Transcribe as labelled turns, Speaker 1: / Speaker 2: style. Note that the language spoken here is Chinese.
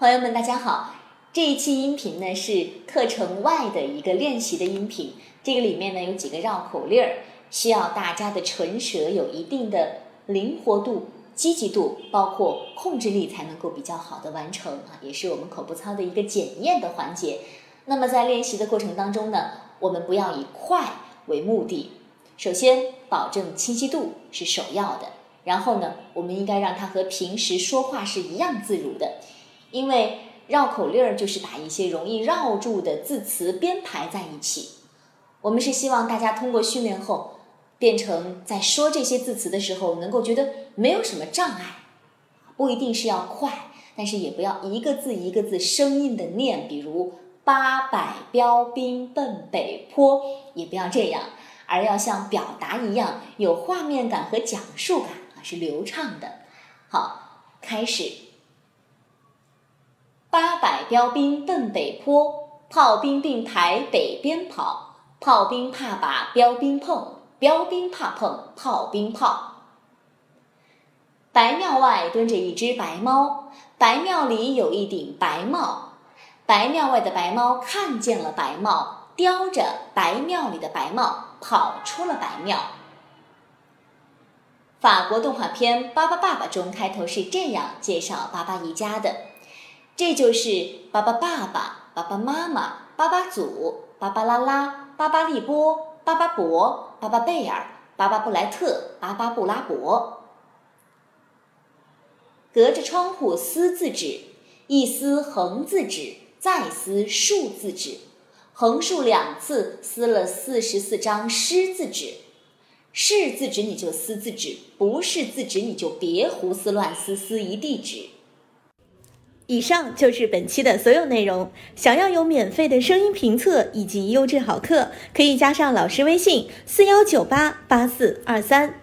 Speaker 1: 朋友们，大家好！这一期音频呢是课程外的一个练习的音频，这个里面呢有几个绕口令儿，需要大家的唇舌有一定的灵活度、积极度，包括控制力，才能够比较好的完成啊，也是我们口部操的一个检验的环节。那么在练习的过程当中呢，我们不要以快为目的，首先保证清晰度是首要的，然后呢，我们应该让它和平时说话是一样自如的。因为绕口令儿就是把一些容易绕住的字词编排在一起，我们是希望大家通过训练后，变成在说这些字词的时候能够觉得没有什么障碍，不一定是要快，但是也不要一个字一个字生硬的念，比如八百标兵奔北坡，也不要这样，而要像表达一样有画面感和讲述感啊，是流畅的。好，开始。标兵奔北坡，炮兵并排北边跑。炮兵怕把标兵碰，标兵怕碰炮兵炮。白庙外蹲着一只白猫，白庙里有一顶白帽。白庙外的白猫看见了白帽，叼着白庙里的白帽跑出了白庙。法国动画片《巴巴爸爸》中开头是这样介绍巴巴一家的。这就是巴巴爸爸、巴巴妈妈、巴巴祖、巴巴拉拉、巴巴利波、巴巴伯、巴巴贝尔、巴巴布莱特、巴巴布拉伯。隔着窗户撕字纸，一撕横字纸，再撕竖字纸，横竖两次撕了四十四张湿字纸。是字纸你就撕字纸，不是字纸你就别胡思乱撕，撕一地纸。
Speaker 2: 以上就是本期的所有内容。想要有免费的声音评测以及优质好课，可以加上老师微信：四幺九八八四二三。